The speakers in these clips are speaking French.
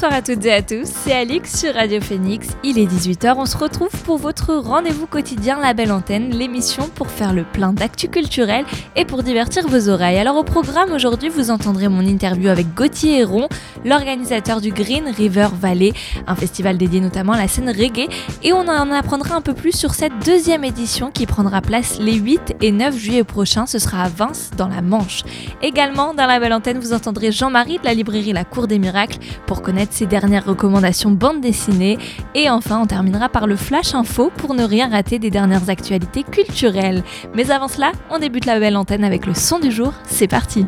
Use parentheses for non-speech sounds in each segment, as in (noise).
Bonsoir à toutes et à tous, c'est Alix sur Radio Phoenix. Il est 18h, on se retrouve pour votre rendez-vous quotidien La Belle Antenne, l'émission pour faire le plein d'actu culturel et pour divertir vos oreilles. Alors au programme aujourd'hui, vous entendrez mon interview avec Gauthier Héron, l'organisateur du Green River Valley, un festival dédié notamment à la scène reggae, et on en apprendra un peu plus sur cette deuxième édition qui prendra place les 8 et 9 juillet prochains, ce sera à Vince dans la Manche. Également dans La Belle Antenne, vous entendrez Jean-Marie de la librairie La Cour des Miracles pour connaître ses dernières recommandations bande dessinée. Et enfin, on terminera par le Flash Info pour ne rien rater des dernières actualités culturelles. Mais avant cela, on débute la belle antenne avec le son du jour. C'est parti!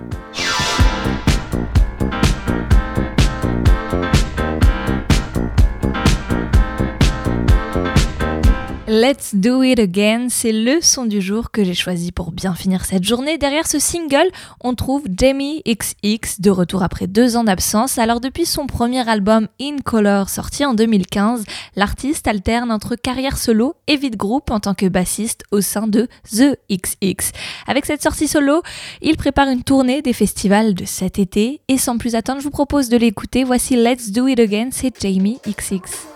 Let's Do It Again, c'est le son du jour que j'ai choisi pour bien finir cette journée. Derrière ce single, on trouve Jamie XX, de retour après deux ans d'absence. Alors depuis son premier album In Color, sorti en 2015, l'artiste alterne entre carrière solo et vide groupe en tant que bassiste au sein de The XX. Avec cette sortie solo, il prépare une tournée des festivals de cet été et sans plus attendre, je vous propose de l'écouter. Voici Let's Do It Again, c'est Jamie XX.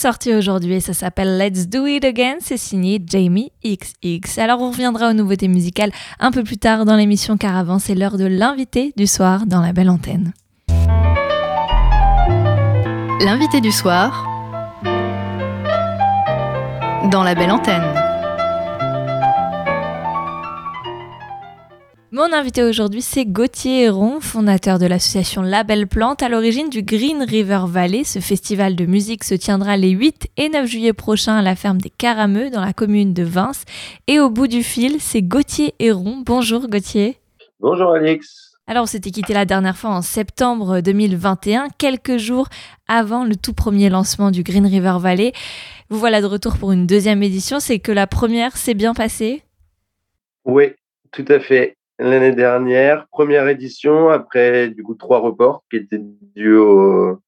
Sorti aujourd'hui et ça s'appelle Let's Do It Again. C'est signé Jamie XX. Alors on reviendra aux nouveautés musicales un peu plus tard dans l'émission car avant c'est l'heure de l'invité du soir dans la belle antenne. L'invité du soir dans la belle antenne. Mon invité aujourd'hui, c'est Gauthier Héron, fondateur de l'association Label Plante, à l'origine du Green River Valley. Ce festival de musique se tiendra les 8 et 9 juillet prochains à la ferme des Carameux, dans la commune de Vins. Et au bout du fil, c'est Gauthier Héron. Bonjour Gauthier. Bonjour Alix. Alors, on s'était quitté la dernière fois en septembre 2021, quelques jours avant le tout premier lancement du Green River Valley. Vous voilà de retour pour une deuxième édition. C'est que la première s'est bien passée? Oui, tout à fait l'année dernière, première édition, après du coup trois reports qui étaient dus au,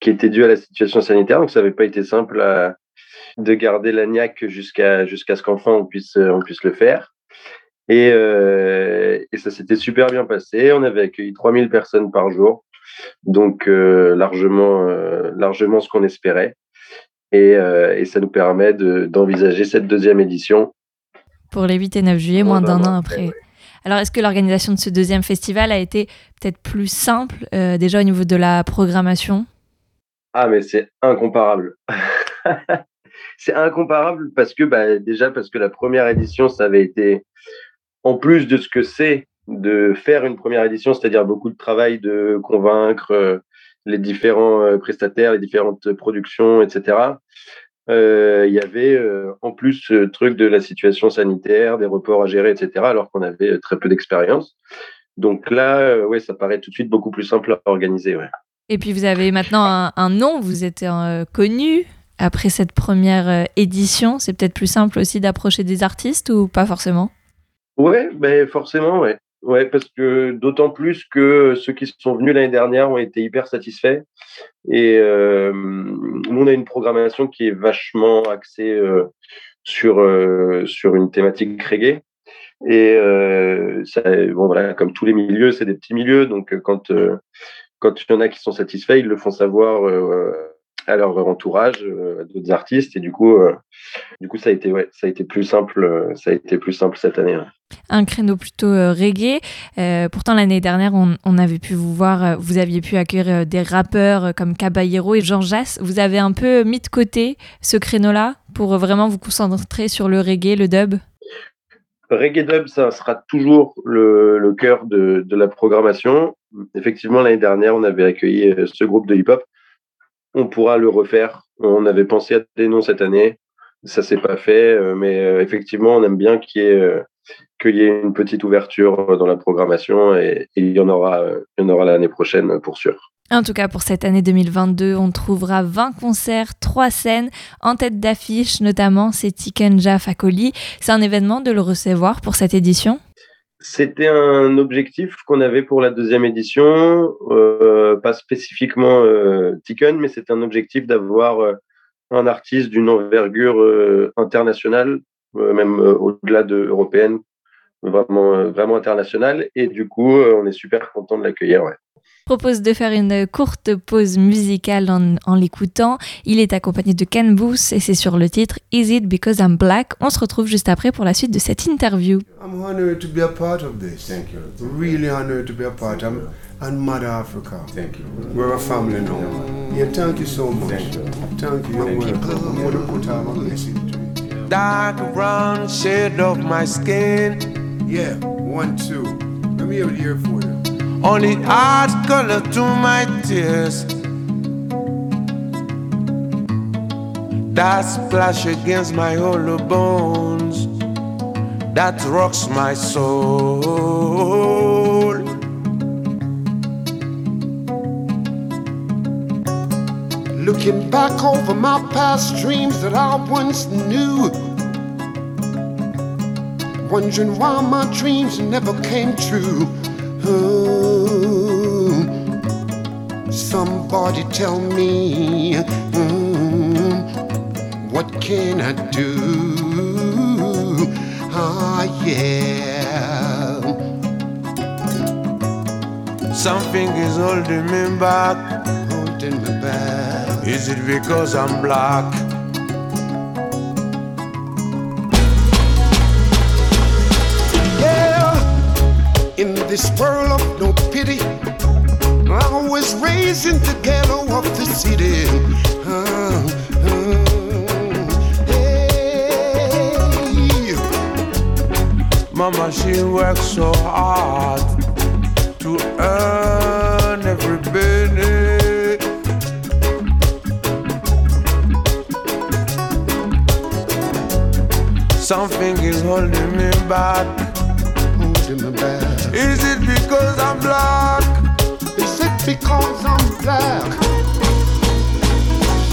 qui étaient dus à la situation sanitaire. Donc ça n'avait pas été simple de garder l'agnac jusqu'à jusqu'à ce qu'enfin on puisse on puisse le faire. Et, euh, et ça s'était super bien passé. On avait accueilli 3000 personnes par jour, donc euh, largement euh, largement ce qu'on espérait. Et, euh, et, ça nous permet d'envisager cette deuxième édition. Pour les 8 et 9 juillet, moins d'un an après. Alors, est-ce que l'organisation de ce deuxième festival a été peut-être plus simple euh, déjà au niveau de la programmation? Ah, mais c'est incomparable. (laughs) c'est incomparable parce que bah, déjà parce que la première édition, ça avait été en plus de ce que c'est de faire une première édition, c'est-à-dire beaucoup de travail de convaincre euh, les différents euh, prestataires, les différentes productions, etc. Euh, il y avait euh, en plus ce truc de la situation sanitaire, des reports à gérer, etc., alors qu'on avait très peu d'expérience. Donc là, euh, ouais, ça paraît tout de suite beaucoup plus simple à organiser. Ouais. Et puis vous avez maintenant un, nom, vous êtes connu après cette première édition. C'est peut-être plus simple aussi d'approcher des artistes ou pas forcément? Ouais, ben forcément, ouais. Ouais, parce que d'autant plus que ceux qui sont venus l'année dernière ont été hyper satisfaits. Et euh, nous, on a une programmation qui est vachement axée euh, sur, euh, sur une thématique reggae. Et euh, ça, bon, voilà, comme tous les milieux, c'est des petits milieux. Donc, quand, quand il y en a qui sont satisfaits, ils le font savoir à leur entourage, à d'autres artistes. Et du coup, du coup, ça a été, ouais, ça a été plus simple. Ça a été plus simple cette année un créneau plutôt euh, reggae. Euh, pourtant, l'année dernière, on, avait pu vous voir, euh, vous aviez pu accueillir des rappeurs comme Caballero et Jean Jass. Vous avez un peu mis de côté ce créneau-là pour vraiment vous concentrer sur le reggae, le dub? Reggae dub, ça sera toujours le, cœur de, la programmation. Effectivement, l'année dernière, on avait accueilli ce groupe de hip-hop. On pourra le refaire. On avait pensé à des noms cette année. Ça s'est pas fait, mais effectivement, on aime bien qu'il y ait qu'il y ait une petite ouverture dans la programmation et, il y en aura, aura l'année prochaine pour sûr. En tout cas, pour cette année 2022, on trouvera 20 concerts, 3 scènes. En tête d'affiche, notamment, c'est Tikenja Fakoli. C'est un événement de le recevoir pour cette édition? C'était un objectif qu'on avait pour la deuxième édition. Euh, pas spécifiquement euh, mais c'est un objectif d'avoir euh, un artiste d'une envergure euh, internationale même au-delà de européenne, vraiment, vraiment internationale. Et du coup, on est super content de l'accueillir. Propose de faire une courte pause musicale en, en l'écoutant. Il est accompagné de Ken Booth et c'est sur le titre Is It Because I'm Black? On se retrouve juste après pour la suite de cette interview. I'm honored to be a part of this. Thank you. Really honored to be a part. I'm and Mother Africa. Thank you. We're a family now. Yeah, thank you so much. Thank you. You're welcome. I'm going to put out my message dark brown shade of my skin. Yeah, one, two. Let me have it here for you. Only art color to my tears. That splash against my hollow bones. That rocks my soul. Looking back over my past dreams that I once knew. Wondering why my dreams never came true. Somebody tell me, oh, what can I do? Ah, yeah. Something is holding me back, holding me back. Is it because I'm black? Yeah, in this world of no pity, was raised in the ghetto of the city. Uh, uh, hey. Mama, she works so hard to earn every penny. Something is holding me back. Holding me back. Is it because I'm black? Because I'm black?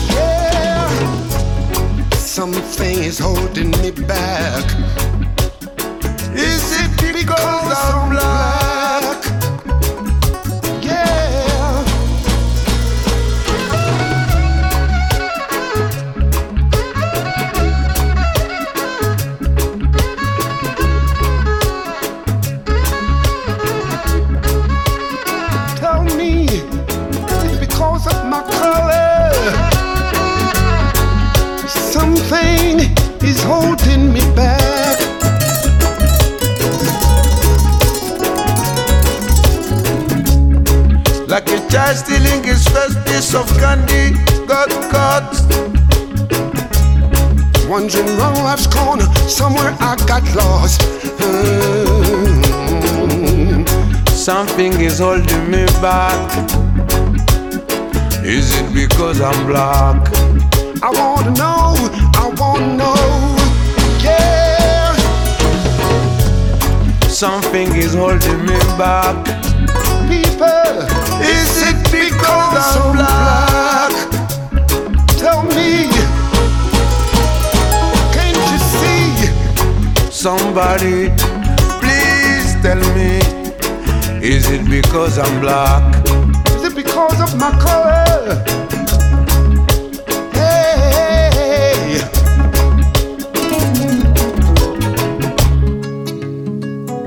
Yeah. Something is holding me back. Is it because I'm black? Is holding me back. Is it because I'm black? I wanna know, I wanna know, yeah. Something is holding me back. People, is it because I'm black? Tell me, can't you see? Somebody, please tell me, is it because I'm black? Is it because of my color?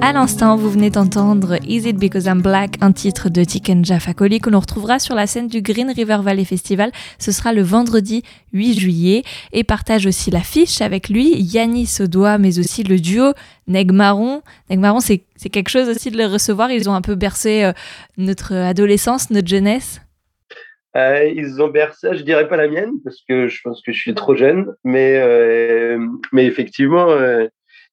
À l'instant, vous venez d'entendre Is It Because I'm Black, un titre de Tiken Jaffa-Coli que l'on retrouvera sur la scène du Green River Valley Festival. Ce sera le vendredi 8 juillet et partage aussi l'affiche avec lui Yannis Sodoa, mais aussi le duo Neg Marron. Neg Marron, c'est quelque chose aussi de les recevoir. Ils ont un peu bercé euh, notre adolescence, notre jeunesse. Euh, ils ont bercé, je dirais pas la mienne, parce que je pense que je suis trop jeune, mais, euh, effectivement,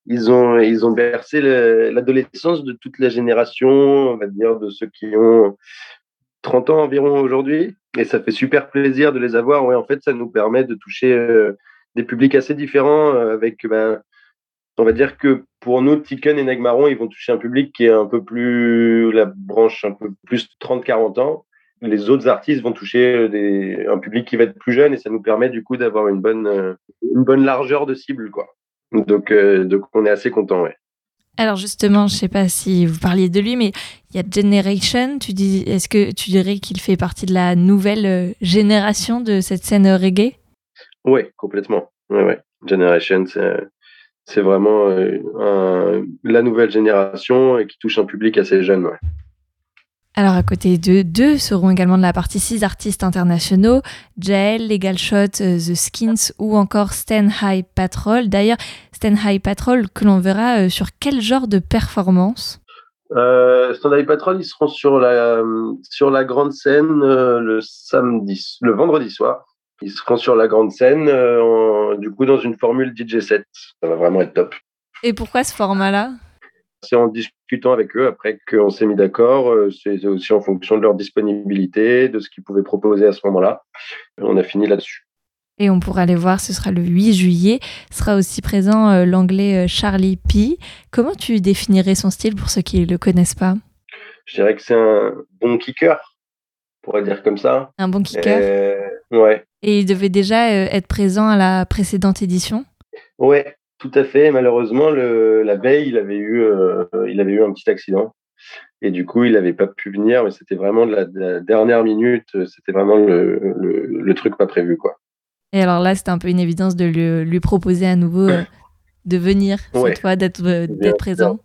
ils, ont, ils ont bercé le- l'adolescence de toute la génération, on va dire, de ceux qui ont 30 ans environ aujourd'hui. Et ça fait super plaisir de les avoir. Ouais, en fait, ça nous permet de toucher euh, des publics assez différents euh, avec, ben, on va dire que pour nous, Tiken et Negmaron, ils vont toucher un public qui est un peu plus, la branche un peu plus 30-40 ans les autres artistes vont toucher euh, des, un public qui va être plus jeune et ça nous permet du coup d'avoir une bonne, une bonne largeur de cible. Quoi. Donc, euh, donc on est assez content. Ouais. Alors justement, je sais pas si vous parliez de lui, mais il y a Generation. Tu dis, est-ce que tu dirais qu'il fait partie de la nouvelle euh, génération de cette scène euh, reggae? Ouais, complètement. Ouais, ouais. Generation, c'est, c'est vraiment euh, un- la nouvelle génération et qui touche un public assez jeune. Ouais. Alors à côté de deux seront également de la partie six artistes internationaux, Jael, Legal Shot, euh, The Skins ou encore Stan High Patrol. D'ailleurs, Stan High Patrol que l'on verra euh, sur quel genre de performance? Euh, Standard Patrol, ils seront sur la, sur la grande scène euh, le samedi, le vendredi soir. Ils seront sur la grande scène, euh, en- du coup, dans une formule DJ 7. Ça va vraiment être top. Et pourquoi ce format-là? C'est en discutant avec eux après qu'on s'est mis d'accord. euh, C'est aussi en fonction de leur disponibilité, de ce qu'ils pouvaient proposer à ce moment-là. On a fini là-dessus. Et on pourra les voir, ce sera le 8 juillet. Sera aussi présent euh, l'anglais euh, Charlie P. Comment tu définirais son style pour ceux qui ne le connaissent pas? Je dirais que c'est un bon kicker, on pourrait dire comme ça. Un bon kicker? Euh, ouais, Et il devait déjà être présent à la précédente édition? ouais, tout à fait. Malheureusement, le, la veille, il avait eu, euh, il avait eu un petit accident. Et du coup, il n'avait pas pu venir, mais c'était vraiment de la, de la dernière minute. C'était vraiment le, le, le truc pas prévu, quoi. Et alors là, c'était un peu une évidence de lui, lui proposer à nouveau euh, de venir Ouais. cette fois, d'être euh, présent.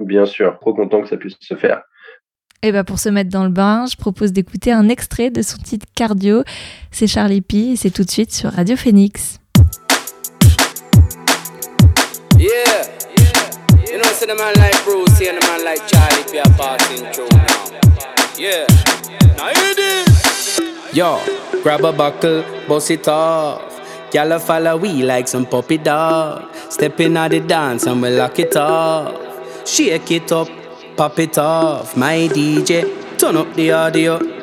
Bien sûr, trop content que ça puisse se faire. Et bah pour se mettre dans le bain, je propose d'écouter un extrait de son titre Cardio. C'est Charlie P et c'est tout de suite sur Radio Phoenix. Yeah. You know, see the man like Bruce and the man like Charlie P are passing through now. Yeah, now hear this. Yo, grab a buckle, boss it off. Y'all follow we like some puppy dog. Stepping out the dance and we lock it off. Shake it up pop it off. My DJ, turn up the audio.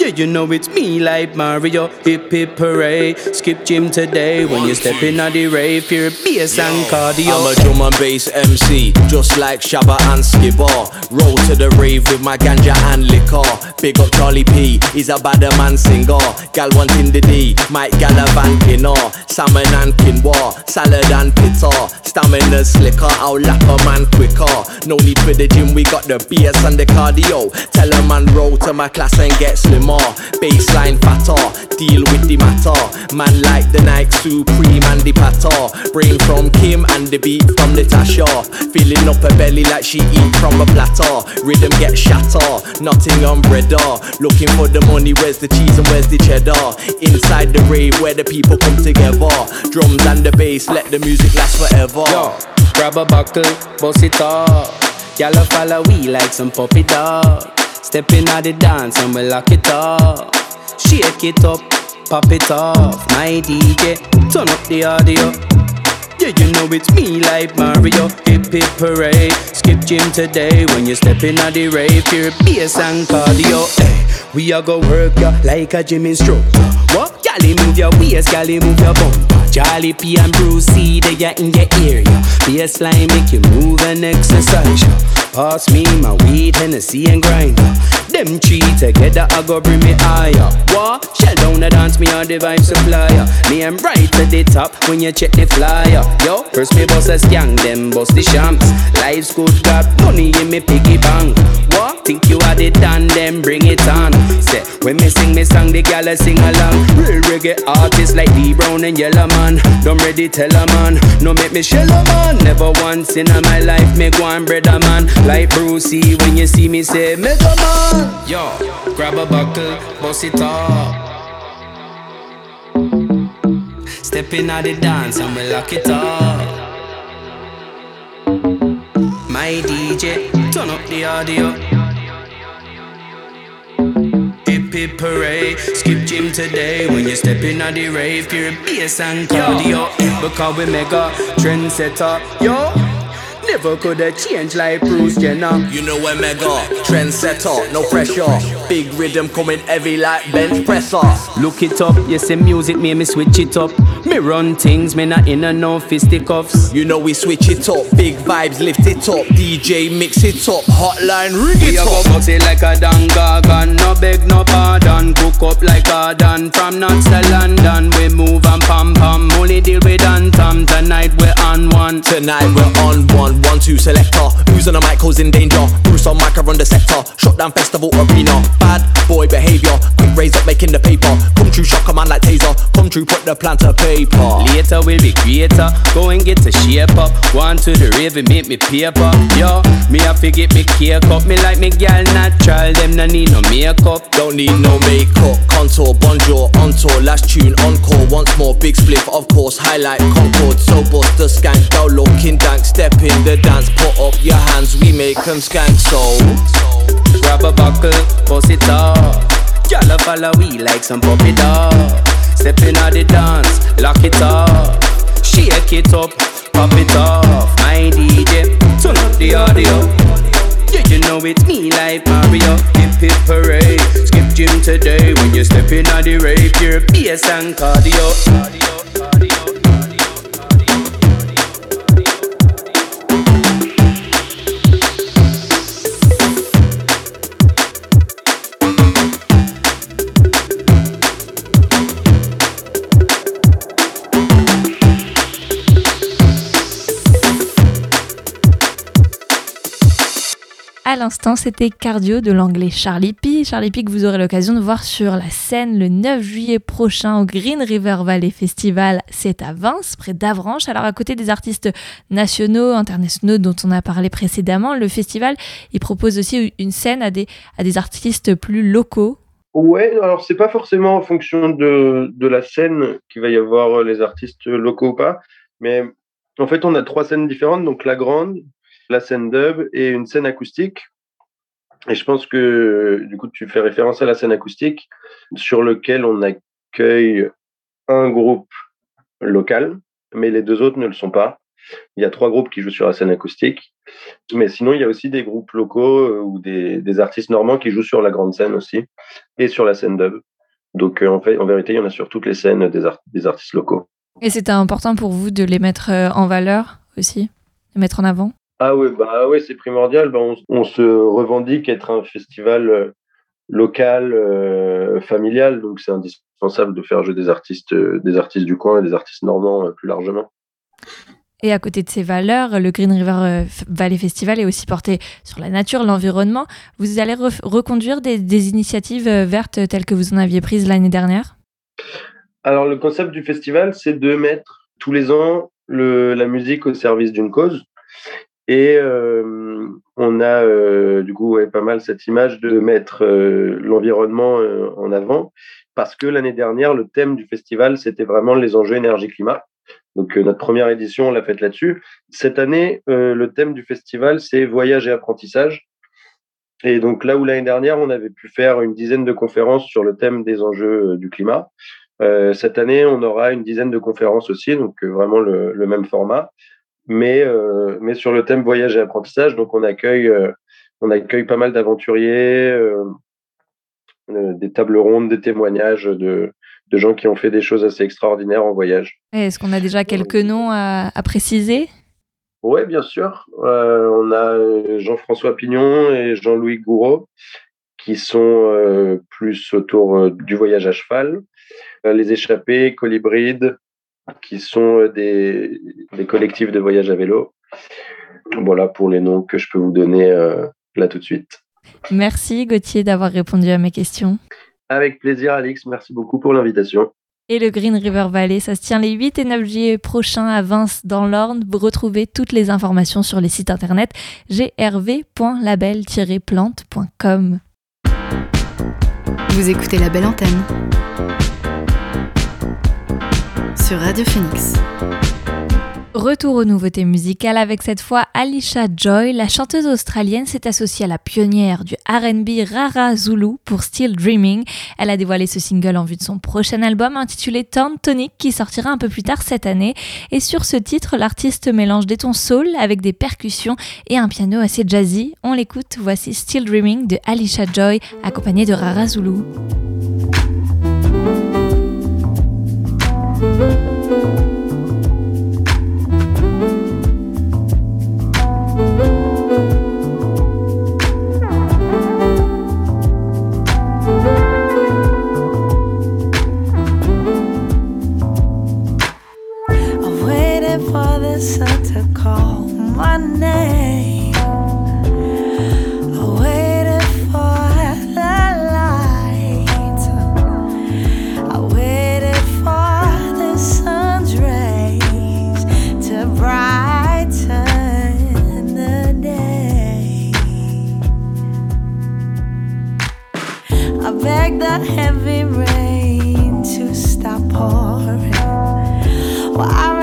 Yeah, you know it's me like Mario. Hip hip hooray. Skip gym today when you step in at the rave. Pure bass and cardio. I'm a drum and bass MC, just like Shabba and Skibber. Roll to the rave with my ganja and liquor. Big up Charlie P, he's a bad man singer. Gal wanting the D, Mike Gallivant or Salmon and quinoa, salad and pita. Stamina slicker, I'll lap a man quicker. No need for the gym, we got the bass and the cardio. Tell a man roll to my class and get slimmer more. Baseline fatter, deal with the matter. Man like the Nike Supreme and the patter. Brain from Kim and the beat from Natasha. Filling up her belly like she eat from a platter. Rhythm get shatter, nothing on breader. Looking for the money, where's the cheese and where's the cheddar? Inside the rave where the people come together. Drums and the bass, let the music last forever. Yo, grab a buckle, bust it up. Y'all follow we like some puppy dog. Stepping out the dance and we lock it off. Shake it up, pop it off. My DJ, turn up the audio. Yeah, you know it's me like Mario. Hip hip parade. Skip gym today when you step in at the rave. Pure bass and cardio. Hey, we are go work ya like a gym instructor. What? Gally move your waist, gally move your bum. Charlie P and Bruce C, they are in your area. Bassline make you move and exercise. Pass me my weed, Hennessy and grinder. Them three together, I go bring me higher. What? Shell down the dance, me on the vibe supplier. Me am right to the top when you check the flyer. Yo, first me boss a skank, then boss the shams. Life's good, got money in me piggy bank. What? Think you had it done, then bring it on. Say, when me sing me song, the gal sing along. Real reggae artists like D Brown and Yellow Man. Don't ready tell a man, no make me shell a man. Never once in my life me go and bread a man. Like Brucey, when you see me say Mega Man. Yo, grab a buckle, bust it up. Step in at the dance and we lock it up. My DJ, turn up the audio. Hip hip parade, skip gym today when you step in at the rave, pure bass and cardio. Because we mega trendsetter, yo. Never could have changed like Bruce Jenner. You know we're mega, trendsetter, no pressure. Big rhythm coming heavy like bench presser. Look it up, you say music made me switch it up. Me run things, me not in a no fisticuffs. You know we switch it up, big vibes lift it up. DJ mix it up, hotline ring it we up. We go like a dangagan, no beg no pardon. Cook up like a dan from nuts to London. We move and pam pam, only deal with Antam. Tonight we're on one. Tonight we're on one one, two selector. Who's on the mic causing danger? Bruce on mic, I run the sector. Shut down festival arena. Bad boy behavior. Quick raise up, making the paper. Come true, shock a man like taser. Come true, put the plan to paper. Later we'll be creator. Go and get a shape up. One to the rave and make me paper. Yo, me have to get me cake up. Me like me gal natural. Them no need no makeup. Don't need no makeup. Contour, bonjour, on tour. Last tune, encore. Once more, big split, of course. Highlight Concord. So bust the skank. Go looking dank. Step in the dance, put up your hands, we make them skank so. Grab a buckle, bust it up. Y'all follow we like some puppy dog. Stepping out the dance, lock it up. Shake it up, pop it off. My DJ, turn up the audio. Yeah, you know it's me like Mario. Hip hip parade, skip gym today. When you're stepping in the rave, you're bass and cardio. cardio, cardio. À l'instant, c'était Cardio de l'anglais Charlie P. Charlie P que vous aurez l'occasion de voir sur la scène le 9 juillet prochain au Green River Valley Festival. C'est à Vince, près d'Avranches. Alors à côté des artistes nationaux, internationaux dont on a parlé précédemment, le festival, il propose aussi une scène à des, artistes plus locaux. Ouais, alors c'est pas forcément en fonction de, de la scène qu'il va y avoir les artistes locaux ou pas, mais en fait on a trois scènes différentes, donc la grande, la scène dub et une scène acoustique. Et je pense que du coup tu fais référence à la scène acoustique sur lequel on accueille un groupe local, mais les deux autres ne le sont pas. Il y a trois groupes qui jouent sur la scène acoustique, mais sinon il y a aussi des groupes locaux euh, ou des, artistes normands qui jouent sur la grande scène aussi et sur la scène dub. Donc euh, en fait, en vérité, il y en a sur toutes les scènes des, des artistes locaux. Et c'était important pour vous de les mettre euh, en valeur aussi, de mettre en avant? Ah oui, bah ouais, c'est primordial. Bah, on, se revendique être un festival euh, local, euh, familial, donc c'est indispensable de faire jouer des artistes, euh, des artistes du coin et des artistes normands plus largement. Et à côté de ces valeurs, le Green River Valley Festival est aussi porté sur la nature, l'environnement. Vous allez reconduire des, des, initiatives vertes telles que vous en aviez prises l'année dernière? Alors le concept du festival, c'est de mettre tous les ans le, la musique au service d'une cause. Et euh, on a euh, du coup pas mal cette image de mettre euh, l'environnement en avant, parce que l'année dernière, le thème du festival, c'était vraiment les enjeux énergie-climat. Donc notre première édition, on l'a faite là-dessus. Cette année, le thème du festival, c'est voyage et apprentissage. Et donc là où l'année dernière, on avait pu faire une dizaine de conférences sur le thème des enjeux du climat, cette année, on aura une dizaine de conférences aussi, donc vraiment le même format mais, euh, mais sur le thème voyage et apprentissage. Donc, on accueille, euh, on accueille pas mal d'aventuriers, euh, des tables rondes, des témoignages de, de gens qui ont fait des choses assez extraordinaires en voyage. Est-ce qu'on a déjà quelques noms à, à préciser? Oui, bien sûr. on a Jean-François Pignon et Jean-Louis Gouraud qui sont plus autour du voyage à cheval. les échappés, Colibride, qui sont euh, des, des, collectifs de voyage à vélo. Voilà pour les noms que je peux vous donner euh, là tout de suite. Merci Gauthier d'avoir répondu à mes questions. Avec plaisir Alix, merci beaucoup pour l'invitation. Et le Green River Valley, ça se tient les 8 et 9 juillet prochains à Vince dans l'Orne. Vous retrouvez toutes les informations sur les sites internet grv.label-plante.com. Vous écoutez la belle antenne sur Radio Phoenix. Retour aux nouveautés musicales avec cette fois Alicia Joy. La chanteuse australienne s'est associée à la pionnière du RB Rara Zulu pour Still Dreaming. Elle a dévoilé ce single en vue de son prochain album intitulé Turn Tonic qui sortira un peu plus tard cette année. Et sur ce titre, l'artiste mélange des tons soul avec des percussions et un piano assez jazzy. On l'écoute, voici Still Dreaming de Alicia Joy accompagnée de Rara Zulu. for the sun to call my name. beg that heavy rain to stop pouring. Well, I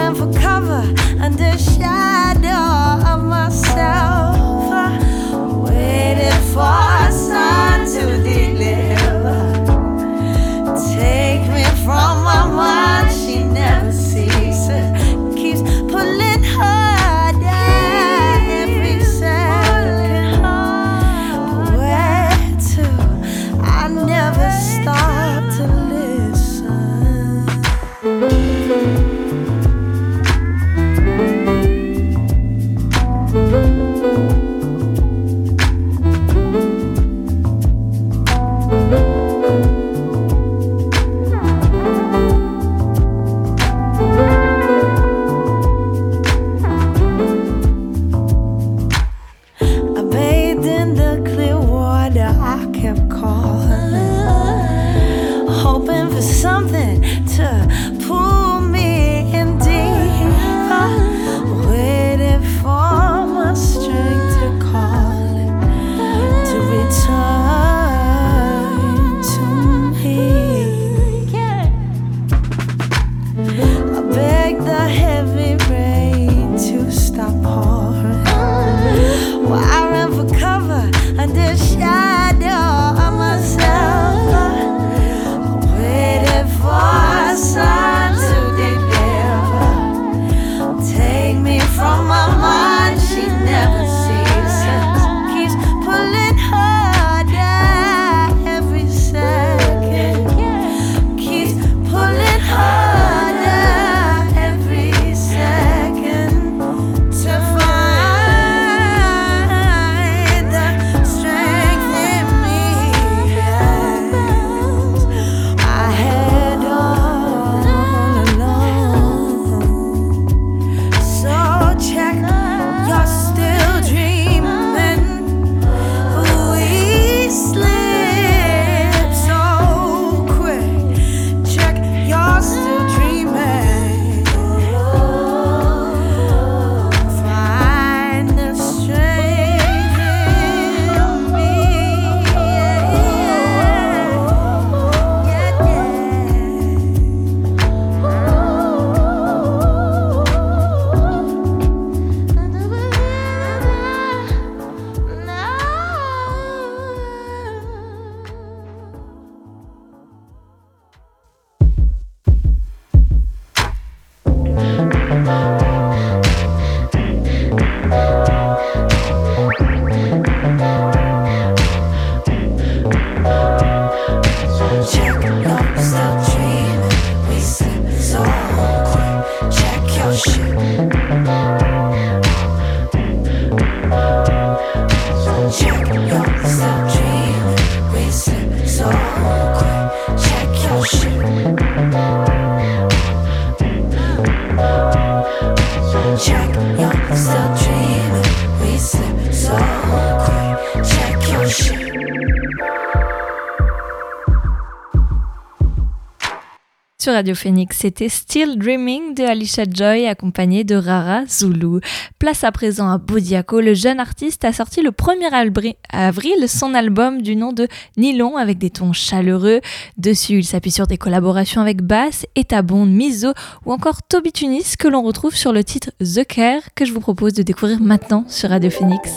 Radio Phoenix, c'était Still Dreaming de Alicia Joy accompagnée de Rara Zulu. Place à présent à Bodiaco, le jeune artiste a sorti le 1er avril son album du nom de Nylon avec des tons chaleureux. Dessus, il s'appuie sur des collaborations avec Bass, Etabon, Miso ou encore Toby Tunis que l'on retrouve sur le titre The Care que je vous propose de découvrir maintenant sur Radio Phoenix.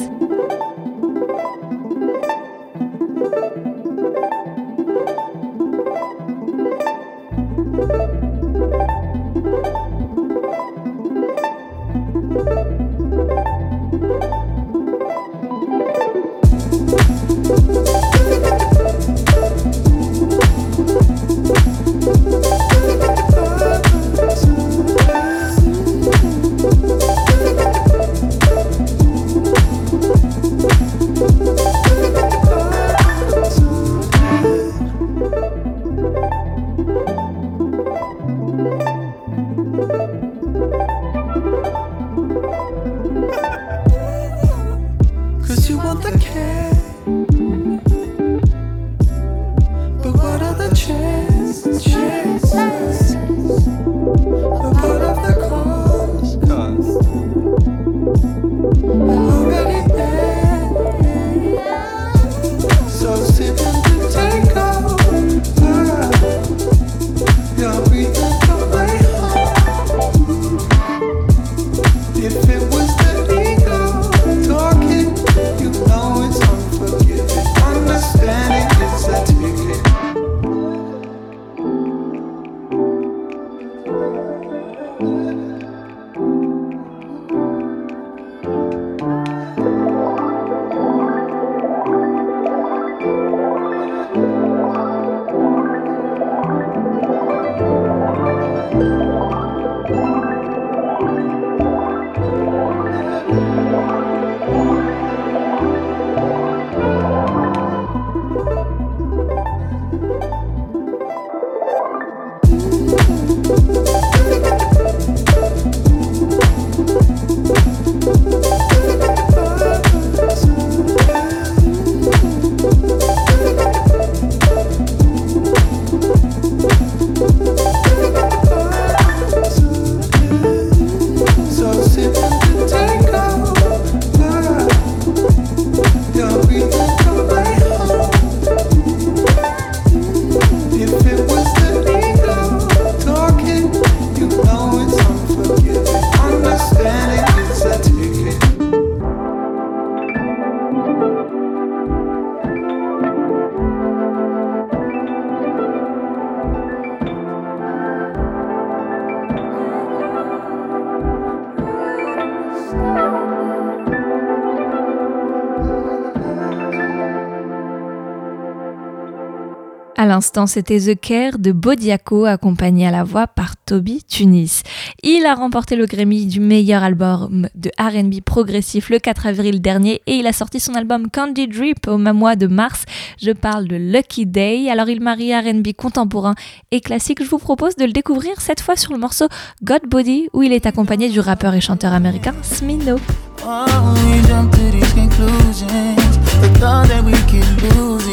L'instant, c'était The Care de Bodiaco, accompagné à la voix par Toby Tunis. Il a remporté le Grammy du meilleur album de RB progressif le 4 avril dernier et il a sorti son album Candy Drip au mois de mars. Je parle de Lucky Day. Alors, il marie RB contemporain et classique. Je vous propose de le découvrir cette fois sur le morceau God Body où il est accompagné du rappeur et chanteur américain Smino.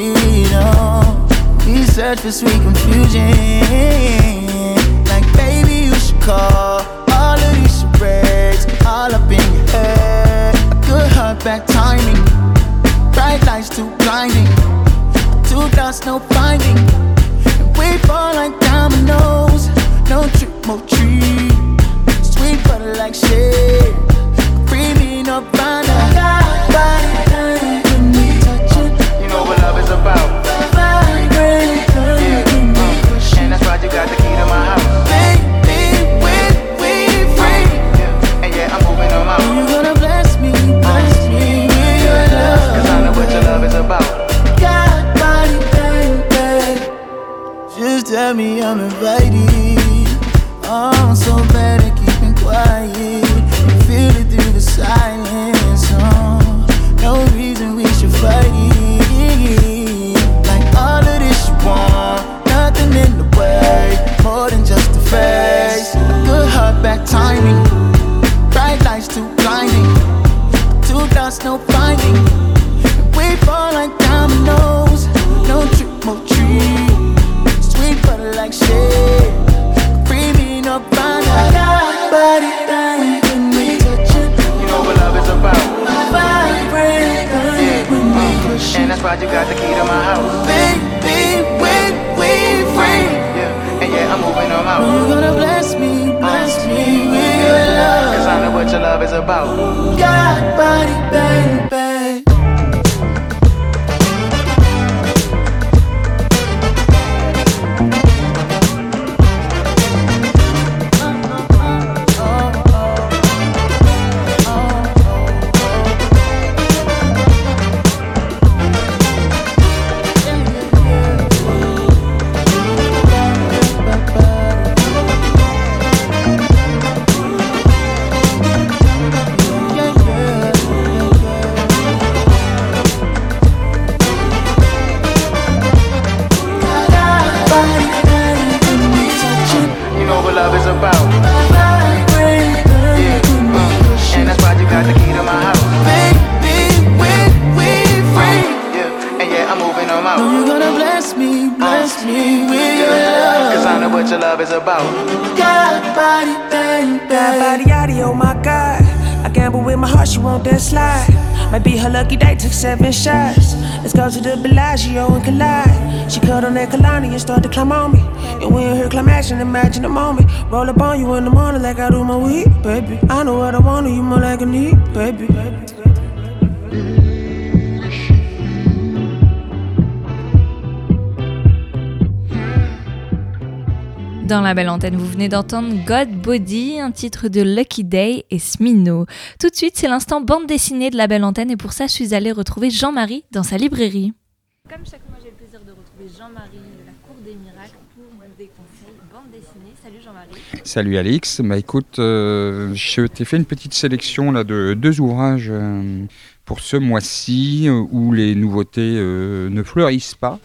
We search for sweet confusion. Like, baby, you should call. All of these charades, all up in your head. A good heart back timing. Bright lights too blinding. Two dots, no finding. And we fall like dominoes. No trick, no treat. Sweet butter like God, you got the key to my house. Make when we free. Yeah. And yeah, I'm moving on out. You're gonna bless me, bless me with your love. Cause I know what your love is about. God, body, baby. Just tell me I'm invited. Oh, I'm so bad at keeping quiet. Feel it through the silence. Oh, no reason we should fight. more than just a face. Good heart, bad timing. Bright lights, too blinding. Two dots, no finding. Venez d'entendre God Body, un titre de Lucky Day et Smino. Tout de suite, c'est l'instant bande dessinée de la belle antenne et pour ça, je suis allée retrouver Jean-Marie dans sa librairie. Comme chaque mois, j'ai le plaisir de retrouver Jean-Marie de la Cour des Miracles pour des conseils bande dessinée. Salut Jean-Marie. Salut Alix, bah écoute, euh, je t'ai fait une petite sélection là, de deux ouvrages euh, pour ce mois-ci euh, où les nouveautés euh, ne fleurissent pas.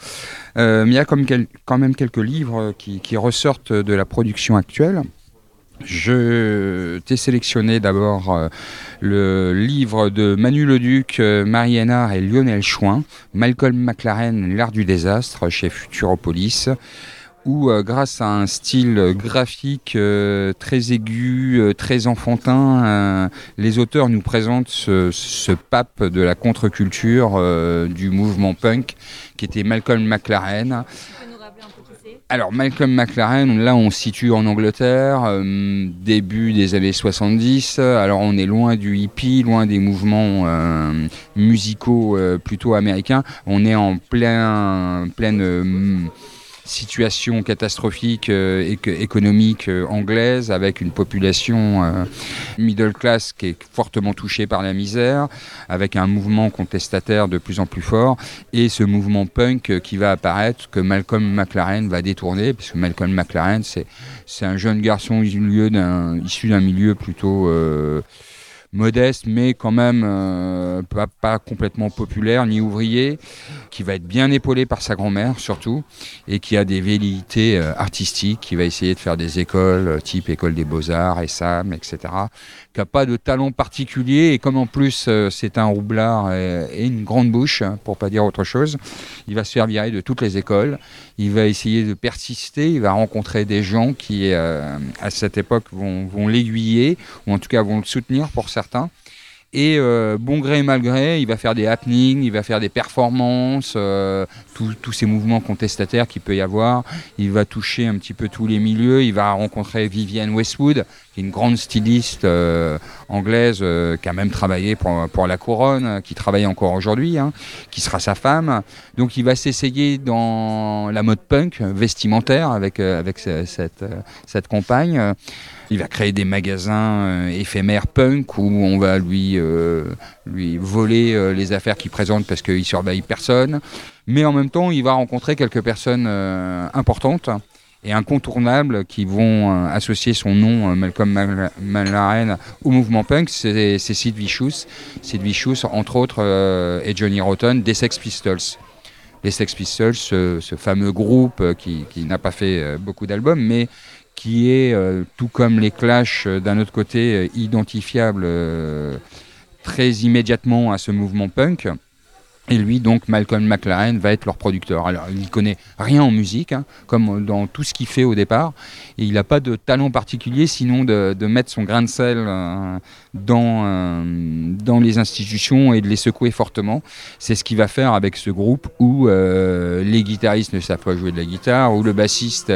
Euh, mais il y a quand même quelques livres qui, ressortent de la production actuelle. Je t'ai sélectionné d'abord le livre de Manu Leduc, Marie Hénard et Lionel Chouin, Malcolm McLaren, L'art du désastre chez Futuropolis où euh, grâce à un style graphique euh, très aigu, euh, très enfantin, euh, les auteurs nous présentent ce, ce pape de la contre-culture euh, du mouvement punk qui était Malcolm McLaren. Alors Malcolm McLaren, là on se situe en Angleterre, euh, début des années 70, alors on est loin du hippie, loin des mouvements euh, musicaux euh, plutôt américains, on est en plein, pleine... situation catastrophique euh, éco- économique euh, anglaise avec une population euh, middle class qui est fortement touchée par la misère, avec un mouvement contestataire de plus en plus fort et ce mouvement punk qui va apparaître que Malcolm McLaren va détourner parce que Malcolm McLaren c'est un jeune garçon issu d'un issu d'un milieu plutôt euh, modeste, mais quand même euh, pas, pas complètement populaire ni ouvrier, qui va être bien épaulé par sa grand-mère surtout, et qui a des velléités euh, artistiques, qui va essayer de faire des écoles euh, type école des beaux-arts, ESSAM, etc., qui n'a pas de talent particulier, et comme en plus euh, c'est un roublard et, une grande bouche, hein, pour pas dire autre chose, il va se faire virer de toutes les écoles, il va essayer de persister, il va rencontrer des gens qui, euh, à cette époque, vont, vont l'aiguiller, ou en tout cas vont le soutenir pour certains. Et euh, bon gré mal gré, il va faire des happenings, il va faire des performances, euh, tous ces mouvements contestataires qu'il peut y avoir. Il va toucher un petit peu tous les milieux. Il va rencontrer Vivienne Westwood, une grande styliste euh, anglaise euh, qui a même travaillé pour, la couronne, euh, qui travaille encore aujourd'hui, hein, qui sera sa femme. Donc il va s'essayer dans la mode punk vestimentaire avec, avec ce- cette, cette compagne. Il va créer des magasins éphémères punk où on va lui, lui voler les affaires qu'il présente parce qu'il surveille personne. Mais en même temps, il va rencontrer quelques personnes importantes et incontournables qui vont euh, associer son nom, euh, Malcolm Mal- McLaren, au mouvement punk. C'est Sid Vicious. Sid Vicious, entre autres, euh, et Johnny Rotten, des Sex Pistols les Sex Pistols, ce, fameux groupe qui, n'a pas fait beaucoup d'albums, mais qui est, tout comme les Clash, d'un autre côté, identifiable très immédiatement à ce mouvement punk. Et lui, donc, Malcolm McLaren, va être leur producteur. Alors, il connaît rien en musique, hein, comme dans tout ce qu'il fait au départ. Et il n'a pas de talent particulier, sinon de, mettre son grain de sel euh, dans, euh, dans les institutions et de les secouer fortement. C'est ce qu'il va faire avec ce groupe où euh, les guitaristes ne savent pas jouer de la guitare, où le bassiste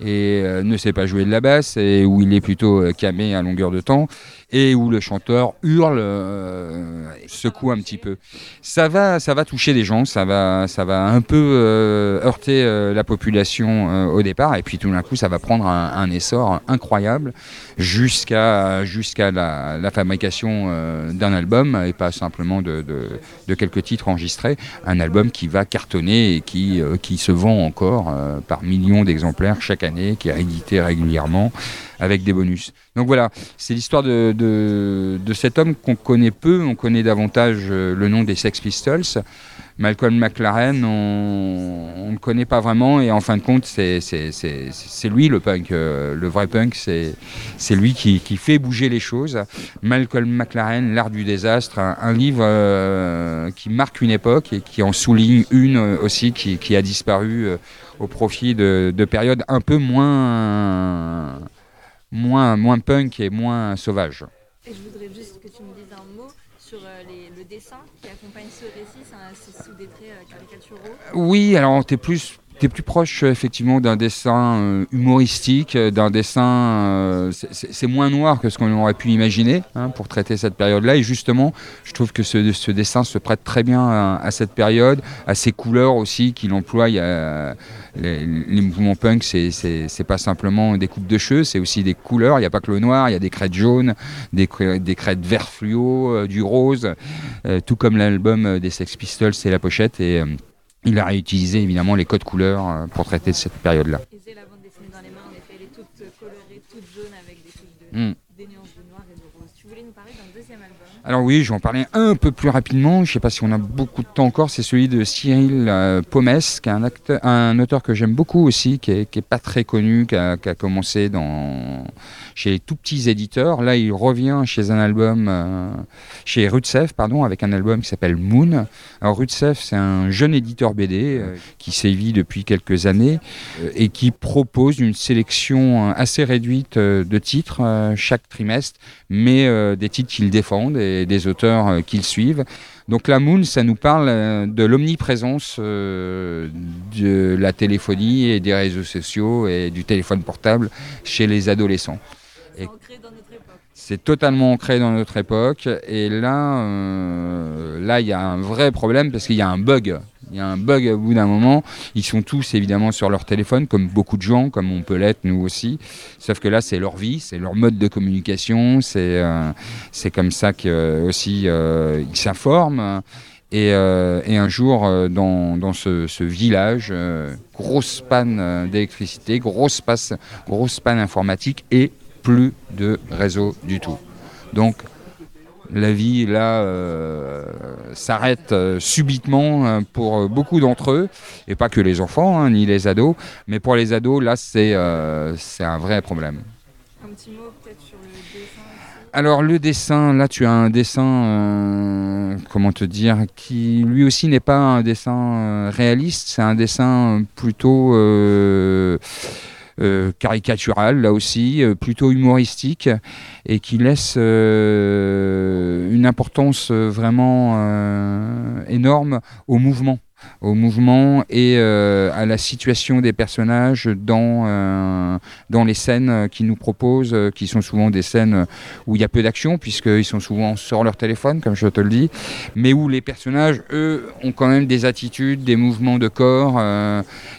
ne sait pas jouer de la basse, et où il est plutôt camé à longueur de temps et où le chanteur hurle, euh, secoue un petit peu. Ça va, ça va toucher des gens, ça va, ça va un peu euh, heurter euh, la population au départ, et puis tout d'un coup, ça va prendre un, essor incroyable jusqu'à jusqu'à la, fabrication d'un album et pas simplement de, de, quelques titres enregistrés. Un album qui va cartonner et qui, qui se vend encore par millions d'exemplaires chaque année, qui est édité régulièrement avec des bonus. Donc voilà, c'est l'histoire de, de, cet homme qu'on connaît peu, on connaît davantage euh, le nom des Sex Pistols. Malcolm McLaren, on ne le connaît pas vraiment et en fin de compte, c'est lui le punk, euh, le vrai punk, c'est lui qui, fait bouger les choses. Malcolm McLaren, L'art du désastre, un, livre euh, qui marque une époque et qui en souligne une aussi qui, a disparu au profit de, périodes un peu moins moins, moins punk et moins sauvage. Et je voudrais juste que tu me dises un mot sur euh, le dessin qui accompagne ce récit, c'est sous des traits euh, caricaturaux. Oui, alors tu es plus tu es plus proche euh, effectivement d'un dessin humoristique, d'un dessin. c'est moins noir que ce qu'on aurait pu imaginer hein, pour traiter cette période-là. Et justement, je trouve que ce, dessin se prête très bien à, cette période, à ces couleurs aussi qu'il emploie. Les, mouvements punk, c'est pas simplement des coupes de cheveux, c'est aussi des couleurs. Il n'y a pas que le noir, il y a des crêtes jaunes, des, des crêtes vert fluo, euh, du rose, euh, tout comme l'album des Sex Pistols, c'est la pochette. Et euh, il a réutilisé évidemment les codes couleurs pour traiter cette période-là. Et la bande dessinée dans les mains, en effet, elle est toute colorée, toute jaune avec des touches de, des nuances de noir et de rose. Tu voulais nous parler d'un deuxième album? Alors oui, je vais en parler un peu plus rapidement. Je ne sais pas si on a beaucoup de temps encore. C'est celui de Cyril euh, Pomès, qui est un, acteur, un auteur que j'aime beaucoup aussi, qui n'est pas très connu, qui a, commencé dans, chez les tout petits éditeurs. Là, il revient chez un album, euh, chez Rutsef, pardon, avec un album qui s'appelle Moon. Alors Rutsef, c'est un jeune éditeur BD euh, qui sévit depuis quelques années et qui propose une sélection assez réduite de titres chaque trimestre, mais des titres qu'il défendent des, auteurs euh, qui le suivent. Donc la Moon, ça nous parle euh, de l'omniprésence euh, de la téléphonie et des réseaux sociaux et du téléphone portable chez les adolescents. C'est totalement ancré dans notre époque. Et là, là, il y a un vrai problème parce qu'il y a un bug il y a un bug au bout d'un moment. Ils sont tous évidemment sur leur téléphone, comme beaucoup de gens, comme on peut l'être nous aussi. Sauf que là, c'est leur vie, c'est leur mode de communication, c'est euh, c'est comme ça qu'ils euh, aussi euh, ils s'informent. Et, et, un jour, dans, dans ce, ce, village, grosse panne d'électricité, grosse, grosse panne informatique et plus de réseau du tout. Donc la vie là euh, s'arrête euh, subitement euh, pour beaucoup d'entre eux, et pas que les enfants hein, ni les ados, mais pour les ados là c'est un vrai problème. Un petit mot peut-être sur le dessin alors le dessin, là tu as un dessin, comment te dire, qui lui aussi n'est pas un dessin réaliste, c'est un dessin plutôt caricatural là aussi, euh, plutôt humoristique et qui laisse euh, une importance vraiment énorme au mouvement au mouvement et euh, à la situation des personnages dans, euh, dans les scènes qu'ils nous proposent, euh, qui sont souvent des scènes où il y a peu d'action, puisqu'ils sont souvent sur leur téléphone, comme je te le dis, mais où les personnages, eux, ont quand même des attitudes, des mouvements de corps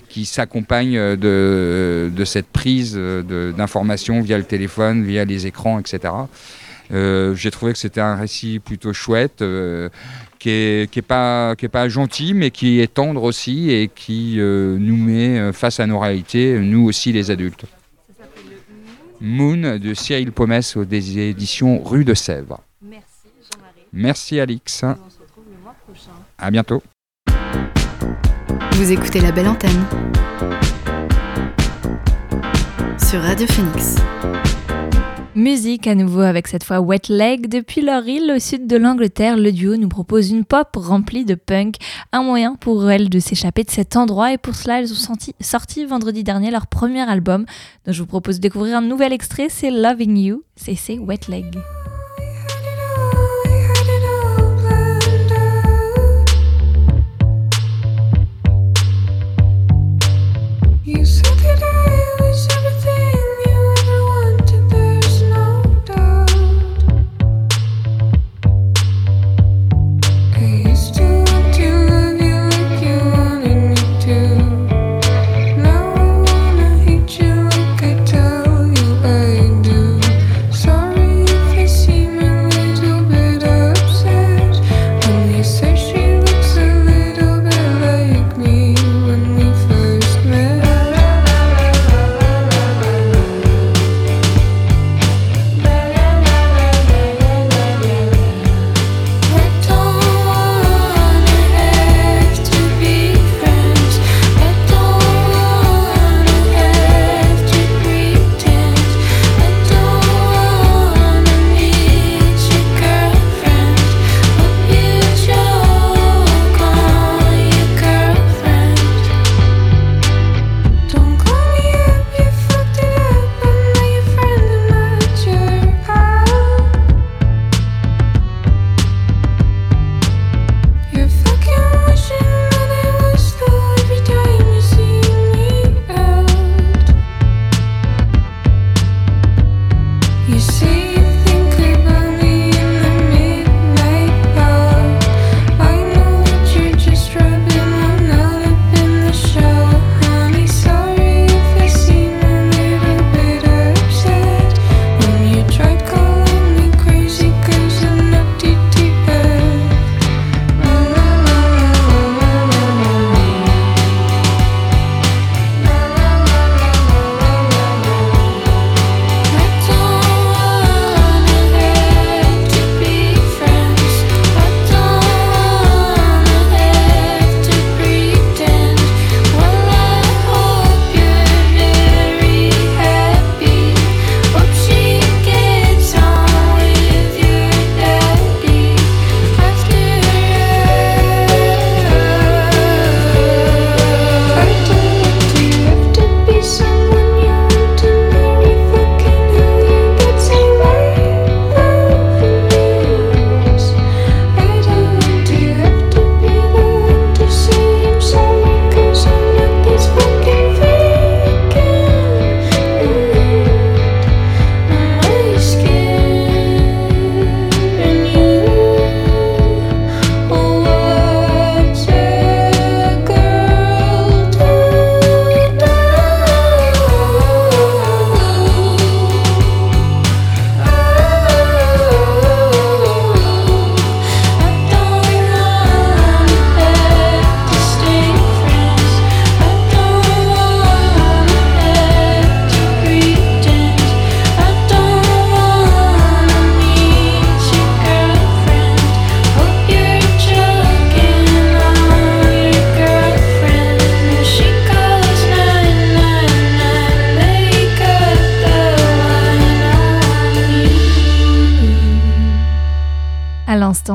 qui s'accompagnent de, de, cette prise d'informations via le téléphone, via les écrans, etc. J'ai trouvé que c'était un récit plutôt chouette qui est, qui est, pas, qui est pas gentil, mais qui est tendre aussi et qui euh, nous met euh, face à nos réalités, nous aussi les adultes. Ça Moon de Cyril Pomès aux des éditions Rue de Sèvres. Merci Jean-Marie. Merci Alix. on se retrouve le mois prochain. À bientôt. Vous écoutez la belle antenne sur Radio Phoenix. Musique à nouveau avec cette fois Wet Leg. Depuis leur île au sud de l'Angleterre, le duo nous propose une pop remplie de punk, un moyen pour elles de s'échapper de cet endroit et pour cela elles ont sorti vendredi dernier leur premier album dont je vous propose de découvrir un nouvel extrait, c'est Loving You, c'est Wet Leg.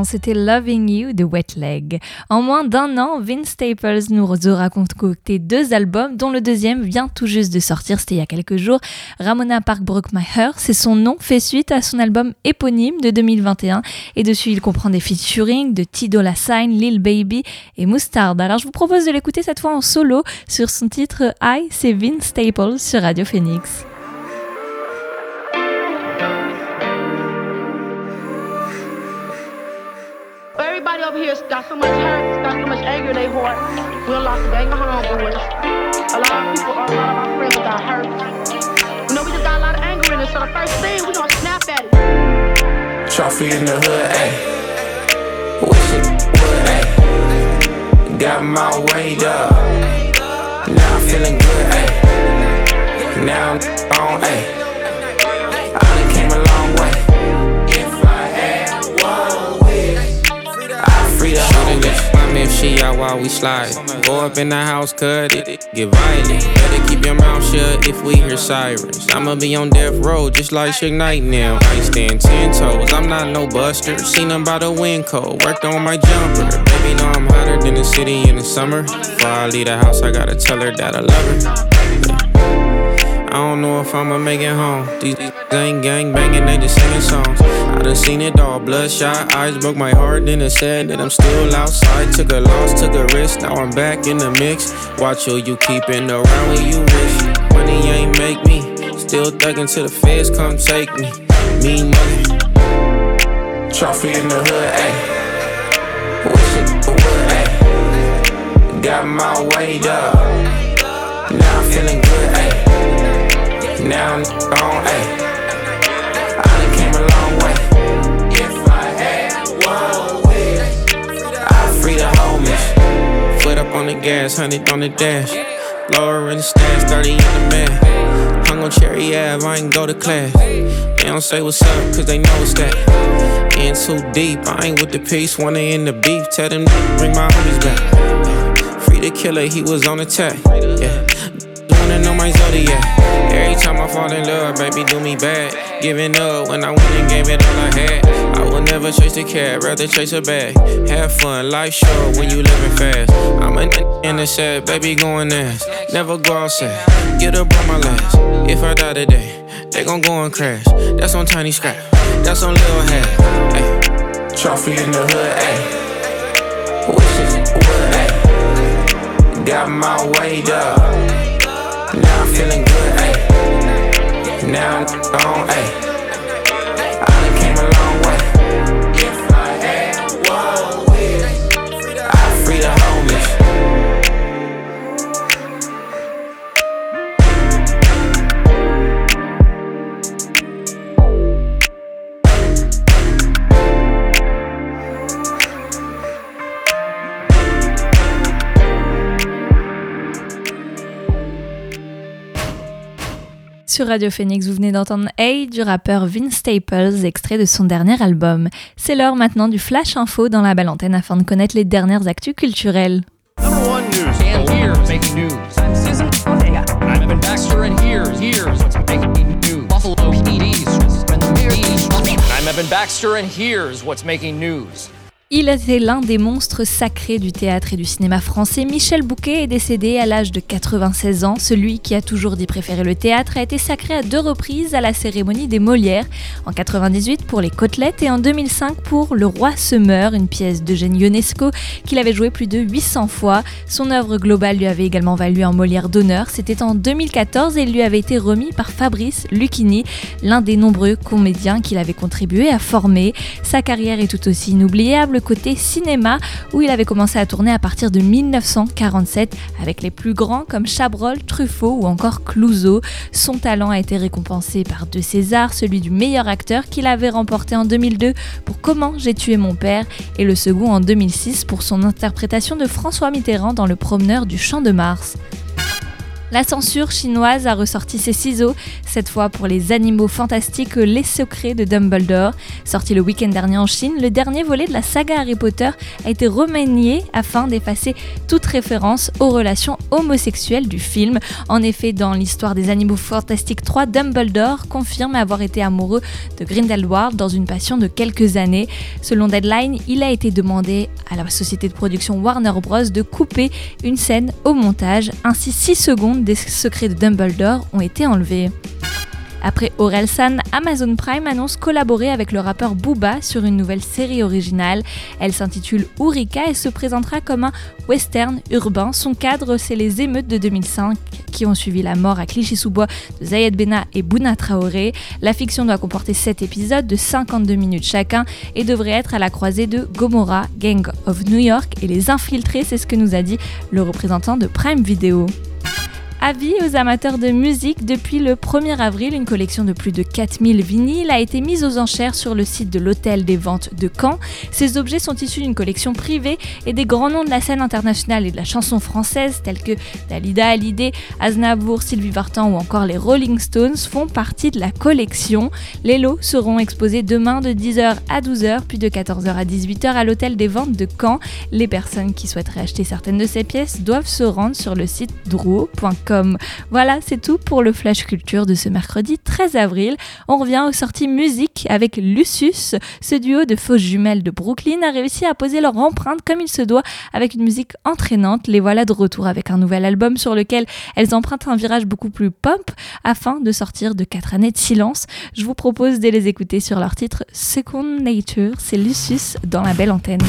C'était Loving You de Wet Leg. En moins d'un an, Vince Staples nous aura concocté deux albums, dont le deuxième vient tout juste de sortir, c'était il y a quelques jours. Ramona Park Heart, c'est son nom, fait suite à son album éponyme de 2021. Et dessus, il comprend des featuring de Tido La Sign, Lil Baby et Mustard. Alors, je vous propose de l'écouter cette fois en solo sur son titre I, c'est Vince Staples sur Radio Phoenix. Everybody got so much hurt, got so much anger in their heart. We lost a gang of homeboys. A lot of people, a lot of our friends got hurt. You know, we just got a lot of anger in us, so the first thing, we gonna snap at it. Trophy in the hood, ayy. Wish it would, ayy. Got my weight up. Now I'm feeling good, ayy. Now I'm on, ayy. If she out while we slide. Go up in the house, cut it, get violent. Better keep your mouth shut if we hear sirens. I'ma be on death row just like Suge Knight now. I stand ten toes, I'm not no buster. Seen them by the wind cold, worked on my jumper. Baby, know I'm hotter than the city in the summer. Before I leave the house, I gotta tell her that I love her. I don't know if I'ma make it home. These ain't gang banging, they just singing songs. I done seen it all, bloodshot eyes broke my heart. Then it said that I'm still outside. Took a loss, took a risk, now I'm back in the mix. Watch who you keeping around when you wish. Money ain't make me. Still thugging till the feds come take me. Me nothing. Trophy in the hood, ayy. Wish it ayy. Got my weight up. Now I'm feeling good, ayy. Now I'm on, ayy. I done came a long way. If I had one wish, I'd free the homies. Foot up on the gas, hundred on the dash. Lower in the stash, 30 in the man. Hung on Cherry Ave, I ain't go to class. They don't say what's up, cause they know it's that. In too deep, I ain't with the peace, wanna end the beef. Tell them to bring my homies back. Free the killer, he was on attack. Yeah. Wanna know my zodiac. Every time I fall in love, baby, do me bad. Giving up when I went and gave it all I had. I will never chase the cat, rather chase a bag. Have fun, life short when you living fast. I'm a n- in the set, baby, going ass. Never go outside, get up on my last. If I die today, they gon' go and crash. That's on Tiny Scrap, that's on Lil Hat. Ay. Trophy in the hood, ayy. Wishes would, ayy. Got my weight up. Feeling good, ayy. Now I'm on, ayy. Sur Radio Phoenix, vous venez d'entendre Hey du rappeur Vince Staples, extrait de son dernier album. C'est l'heure maintenant du Flash Info dans la belle antenne afin de connaître les dernières actus culturelles. Number one news. And here's making news. I'm Evan Baxter, and here's here's what's making news. Il était l'un des monstres sacrés du théâtre et du cinéma français. Michel Bouquet est décédé à l'âge de 96 ans. Celui qui a toujours dit préférer le théâtre a été sacré à deux reprises à la cérémonie des Molières, en 98 pour Les Côtelettes et en 2005 pour Le Roi se meurt, une pièce d'Eugène Ionesco qu'il avait joué plus de 800 fois. Son œuvre globale lui avait également valu un Molière d'honneur. C'était en 2014 et il lui avait été remis par Fabrice Lucchini, l'un des nombreux comédiens qu'il avait contribué à former. Sa carrière est tout aussi inoubliable côté cinéma où il avait commencé à tourner à partir de 1947 avec les plus grands comme Chabrol, Truffaut ou encore Clouseau. Son talent a été récompensé par deux Césars, celui du meilleur acteur qu'il avait remporté en 2002 pour Comment j'ai tué mon père et le second en 2006 pour son interprétation de François Mitterrand dans Le promeneur du Champ de Mars. La censure chinoise a ressorti ses ciseaux, cette fois pour les animaux fantastiques Les Secrets de Dumbledore. Sorti le week-end dernier en Chine, le dernier volet de la saga Harry Potter a été remanié afin d'effacer toute référence aux relations homosexuelles du film. En effet, dans l'histoire des animaux fantastiques 3, Dumbledore confirme avoir été amoureux de Grindelwald dans une passion de quelques années. Selon Deadline, il a été demandé à la société de production Warner Bros. de couper une scène au montage, ainsi 6 secondes des secrets de Dumbledore ont été enlevés. Après Orelsan, Amazon Prime annonce collaborer avec le rappeur Booba sur une nouvelle série originale. Elle s'intitule Urika et se présentera comme un western urbain. Son cadre, c'est les émeutes de 2005 qui ont suivi la mort à Clichy-sous-Bois de Zayed Bena et Bouna Traoré. La fiction doit comporter 7 épisodes de 52 minutes chacun et devrait être à la croisée de Gomorrah, Gang of New York et Les Infiltrés, c'est ce que nous a dit le représentant de Prime Video. Avis aux amateurs de musique, depuis le 1er avril, une collection de plus de 4000 vinyles a été mise aux enchères sur le site de l'Hôtel des Ventes de Caen. Ces objets sont issus d'une collection privée et des grands noms de la scène internationale et de la chanson française tels que Dalida Hallyday, Aznavour, Sylvie Vartan ou encore les Rolling Stones font partie de la collection. Les lots seront exposés demain de 10h à 12h puis de 14h à 18h à l'Hôtel des Ventes de Caen. Les personnes qui souhaiteraient acheter certaines de ces pièces doivent se rendre sur le site drouot.com. Voilà, c'est tout pour le Flash Culture de ce mercredi 13 avril. On revient aux sorties musique avec Lucius. Ce duo de fausses jumelles de Brooklyn a réussi à poser leur empreinte comme il se doit avec une musique entraînante. Les voilà de retour avec un nouvel album sur lequel elles empruntent un virage beaucoup plus pop afin de sortir de 4 années de silence. Je vous propose de les écouter sur leur titre Second Nature. C'est Lucius dans la belle antenne.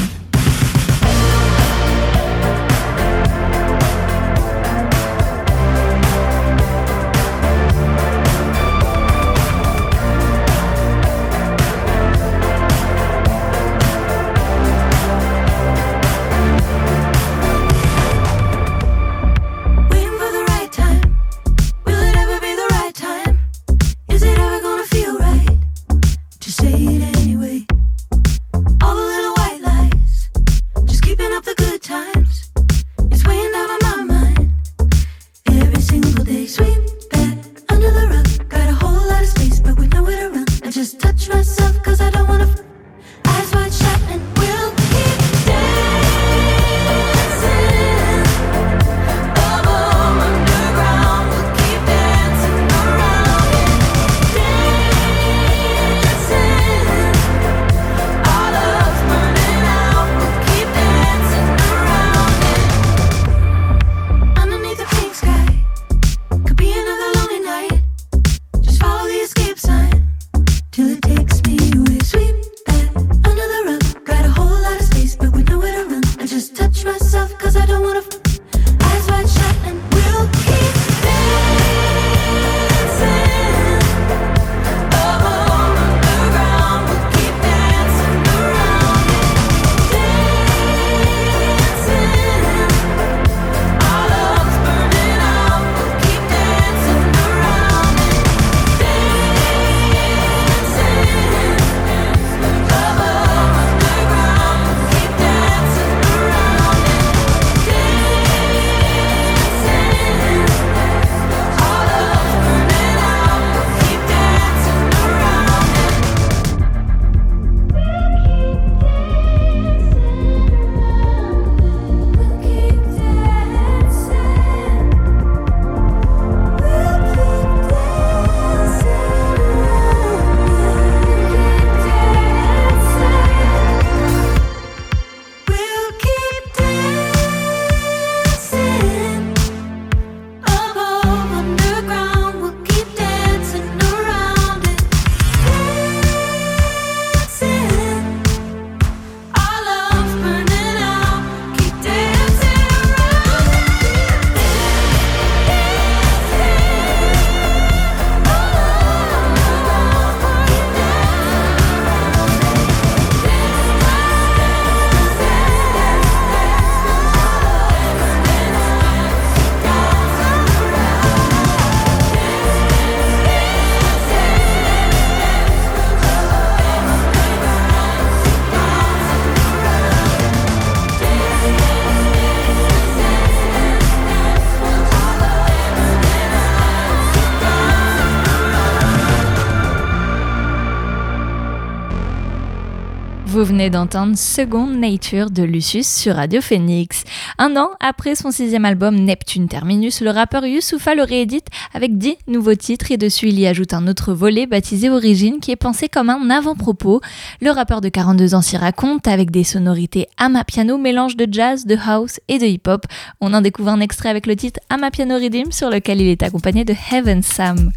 Vous venez d'entendre Second Nature de Lucius sur Radio Phoenix. Un an après son sixième album Neptune Terminus, le rappeur Youssoufa le réédite avec dix nouveaux titres et dessus il y ajoute un autre volet baptisé Origine qui est pensé comme un avant-propos. Le rappeur de 42 ans s'y raconte avec des sonorités ama-piano, mélange de jazz, de house et de hip-hop. On en découvre un extrait avec le titre Ama-piano Rhythm sur lequel il est accompagné de Heaven Sam.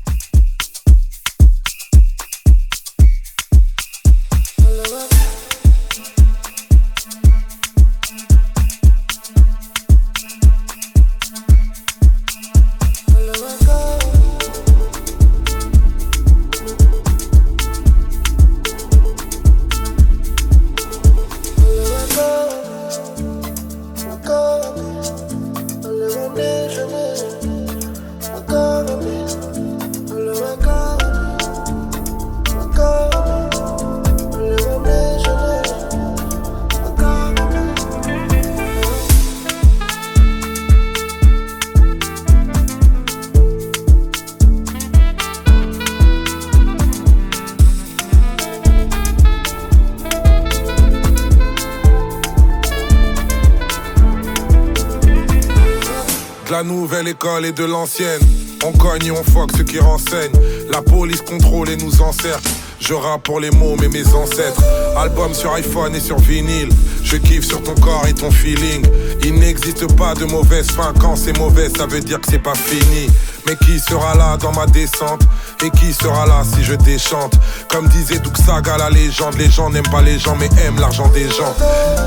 La nouvelle école et de l'ancienne. On cogne on foque ceux qui renseignent. La police contrôle et nous encercle. Je rappe pour les mots, mais mes ancêtres. Album sur iPhone et sur vinyle. Je kiffe sur ton corps et ton feeling. Il n'existe pas de mauvaise fin. Quand c'est mauvais, ça veut dire que c'est pas fini. Mais qui sera là dans ma descente Et qui sera là si je déchante Comme disait Saga la légende. Les gens n'aiment pas les gens, mais aiment l'argent des gens.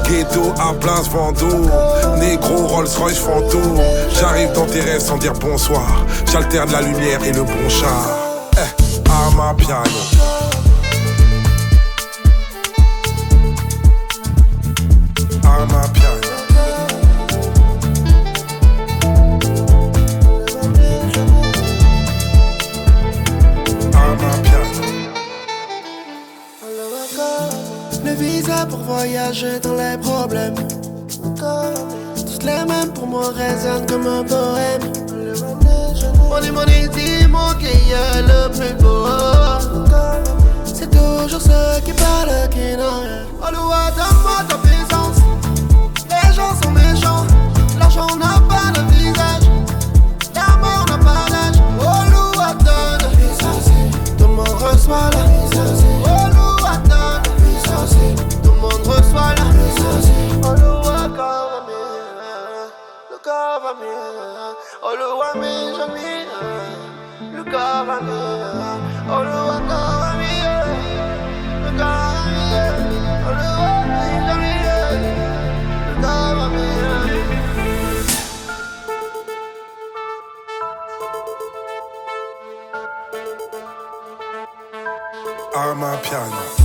Ghetto à place Vendôme. Négro Rolls Royce fantôme. J'arrive dans tes rêves sans dire bonsoir. J'alterne la lumière et le bon char. Eh, à ma piano. Pour voyager dans les problèmes. Tous les mêmes pour moi résonnent comme un poème. Money, money, dis-moi qui est le plus beau. C'est toujours ceux qui parlent qui n'ont rien. Oh, donne-moi ta puissance. Les gens sont méchants. L'argent n'a pas de visage. L'amour n'a pas d'âge. Oh, Loua donne. Tout le monde reçoit la Le corps va mieux. Oh, Loua mi, je Le corps va mieux. Oh, Loua corps va mieux. Le corps va mieux. Oh, Loua mi, je Le corps va mieux. à ma piano.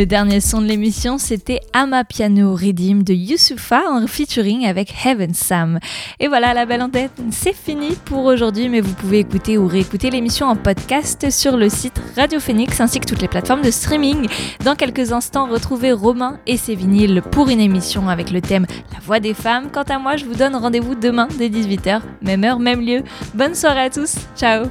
Le dernier son de l'émission, c'était Ama Piano Redeem de Youssoufa en featuring avec Heaven Sam. Et voilà, la belle antenne, c'est fini pour aujourd'hui, mais vous pouvez écouter ou réécouter l'émission en podcast sur le site Radio Phoenix ainsi que toutes les plateformes de streaming. Dans quelques instants, retrouvez Romain et ses vinyles pour une émission avec le thème La voix des femmes. Quant à moi, je vous donne rendez-vous demain dès 18h, même heure, même lieu. Bonne soirée à tous, ciao